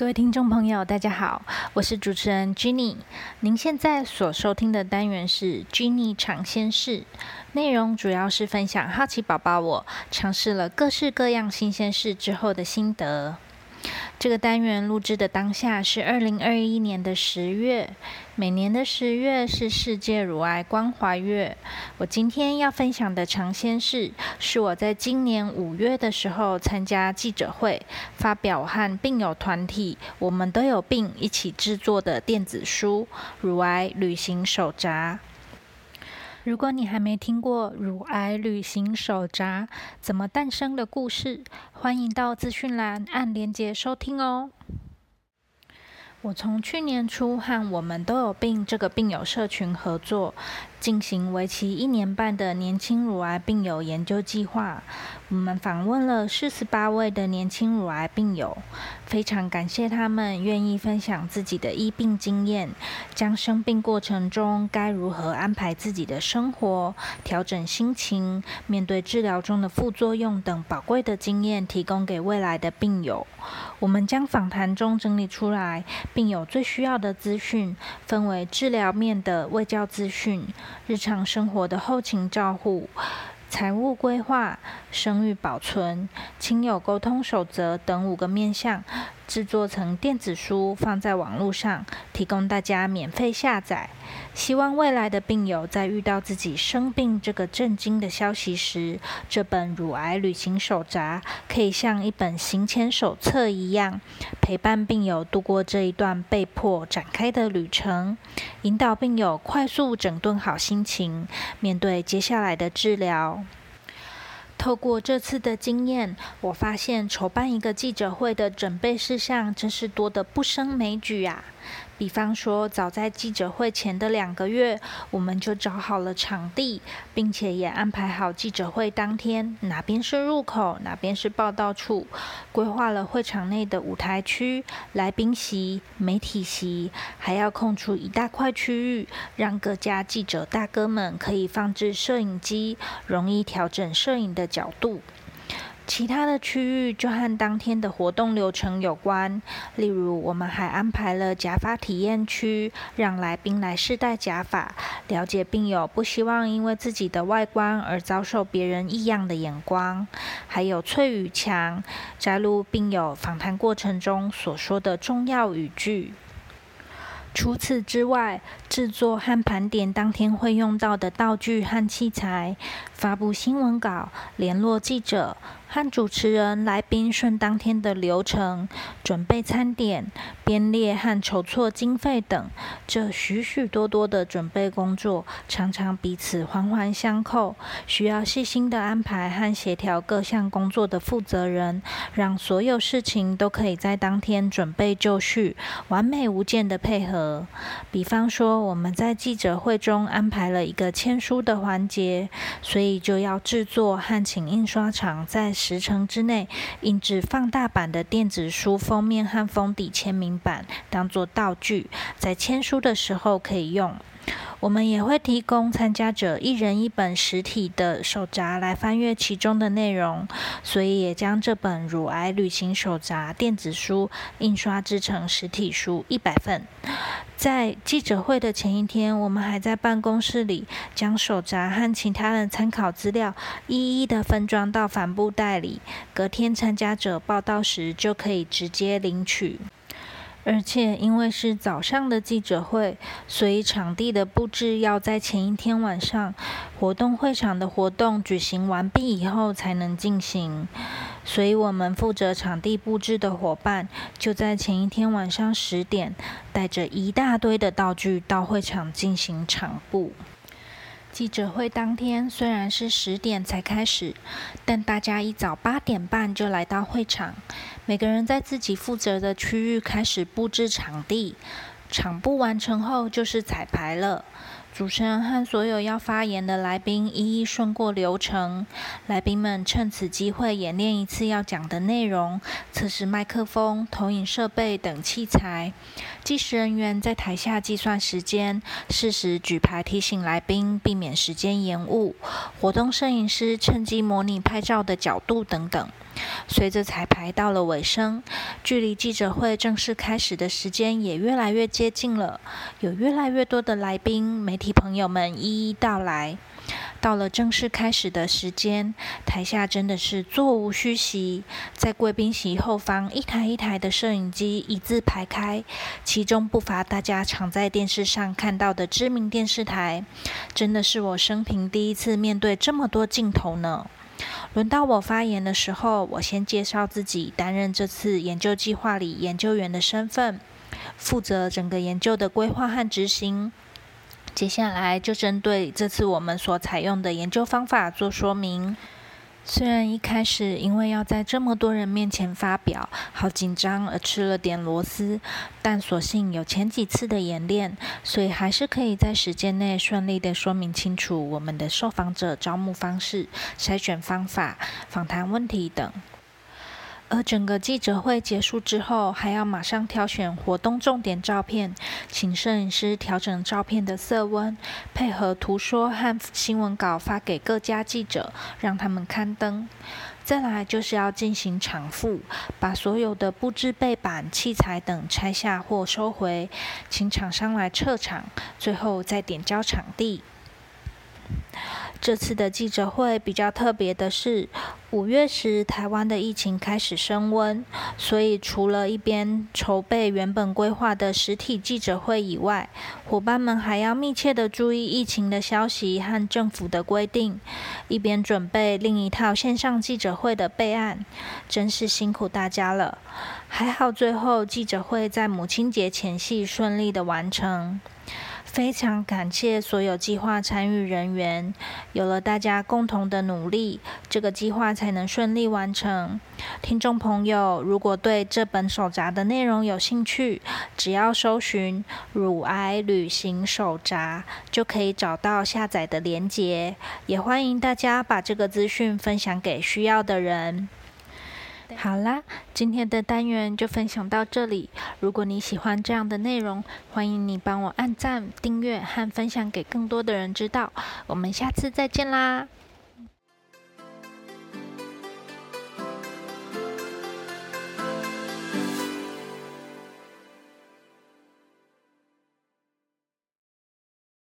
各位听众朋友，大家好，我是主持人 Jenny。您现在所收听的单元是 Jenny 尝鲜室，内容主要是分享好奇宝宝我尝试了各式各样新鲜事之后的心得。这个单元录制的当下是二零二一年的十月，每年的十月是世界乳癌关怀月。我今天要分享的尝鲜事，是我在今年五月的时候参加记者会，发表和病友团体“我们都有病”一起制作的电子书《乳癌旅行手札》。如果你还没听过《乳癌旅行手札：怎么诞生的故事》，欢迎到资讯栏按连接收听哦。我从去年初和我们都有病这个病友社群合作，进行为期一年半的年轻乳癌病友研究计划。我们访问了四十八位的年轻乳癌病友，非常感谢他们愿意分享自己的医病经验，将生病过程中该如何安排自己的生活、调整心情、面对治疗中的副作用等宝贵的经验提供给未来的病友。我们将访谈中整理出来。并有最需要的资讯，分为治疗面的卫教资讯、日常生活的后勤照护、财务规划、生育保存、亲友沟通守则等五个面向。制作成电子书，放在网络上，提供大家免费下载。希望未来的病友在遇到自己生病这个震惊的消息时，这本乳癌旅行手札可以像一本行前手册一样，陪伴病友度过这一段被迫展开的旅程，引导病友快速整顿好心情，面对接下来的治疗。透过这次的经验，我发现筹办一个记者会的准备事项真是多得不胜枚举啊。比方说，早在记者会前的两个月，我们就找好了场地，并且也安排好记者会当天哪边是入口，哪边是报道处，规划了会场内的舞台区、来宾席、媒体席，还要空出一大块区域，让各家记者大哥们可以放置摄影机，容易调整摄影的角度。其他的区域就和当天的活动流程有关，例如我们还安排了假发体验区，让来宾来试戴假发，了解病友不希望因为自己的外观而遭受别人异样的眼光，还有翠雨墙，摘录病友访谈过程中所说的重要语句。除此之外，制作和盘点当天会用到的道具和器材，发布新闻稿，联络记者。和主持人、来宾顺当天的流程，准备餐点、编列和筹措经费等，这许许多多的准备工作，常常彼此环环相扣，需要细心的安排和协调各项工作的负责人，让所有事情都可以在当天准备就绪，完美无间的配合。比方说，我们在记者会中安排了一个签书的环节，所以就要制作和请印刷厂在时程之内印制放大版的电子书封面和封底签名版，当做道具，在签书的时候可以用。我们也会提供参加者一人一本实体的手札来翻阅其中的内容，所以也将这本乳癌旅行手札电子书印刷制成实体书一百份。在记者会的前一天，我们还在办公室里将手札和其他的参考资料一一的分装到帆布袋里，隔天参加者报到时就可以直接领取。而且因为是早上的记者会，所以场地的布置要在前一天晚上活动会场的活动举行完毕以后才能进行。所以我们负责场地布置的伙伴就在前一天晚上十点，带着一大堆的道具到会场进行场布。记者会当天虽然是十点才开始，但大家一早八点半就来到会场，每个人在自己负责的区域开始布置场地。场布完成后就是彩排了。主持人和所有要发言的来宾一一顺过流程，来宾们趁此机会演练一次要讲的内容，测试麦克风、投影设备等器材。计时人员在台下计算时间，适时举牌提醒来宾，避免时间延误。活动摄影师趁机模拟拍照的角度等等。随着彩排到了尾声，距离记者会正式开始的时间也越来越接近了。有越来越多的来宾、媒体朋友们一一到来。到了正式开始的时间，台下真的是座无虚席。在贵宾席后方，一台一台的摄影机一字排开，其中不乏大家常在电视上看到的知名电视台。真的是我生平第一次面对这么多镜头呢。轮到我发言的时候，我先介绍自己，担任这次研究计划里研究员的身份，负责整个研究的规划和执行。接下来就针对这次我们所采用的研究方法做说明。虽然一开始因为要在这么多人面前发表，好紧张而吃了点螺丝，但所幸有前几次的演练，所以还是可以在时间内顺利的说明清楚我们的受访者招募方式、筛选方法、访谈问题等。而整个记者会结束之后，还要马上挑选活动重点照片，请摄影师调整照片的色温，配合图说和新闻稿发给各家记者，让他们刊登。再来就是要进行场复，把所有的布置背板、器材等拆下或收回，请厂商来撤场，最后再点交场地。这次的记者会比较特别的是，五月时台湾的疫情开始升温，所以除了一边筹备原本规划的实体记者会以外，伙伴们还要密切的注意疫情的消息和政府的规定，一边准备另一套线上记者会的备案，真是辛苦大家了。还好最后记者会在母亲节前夕顺利的完成。非常感谢所有计划参与人员，有了大家共同的努力，这个计划才能顺利完成。听众朋友，如果对这本手札的内容有兴趣，只要搜寻“乳癌旅行手札”，就可以找到下载的链接。也欢迎大家把这个资讯分享给需要的人。好啦，今天的单元就分享到这里。如果你喜欢这样的内容，欢迎你帮我按赞、订阅和分享给更多的人知道。我们下次再见啦！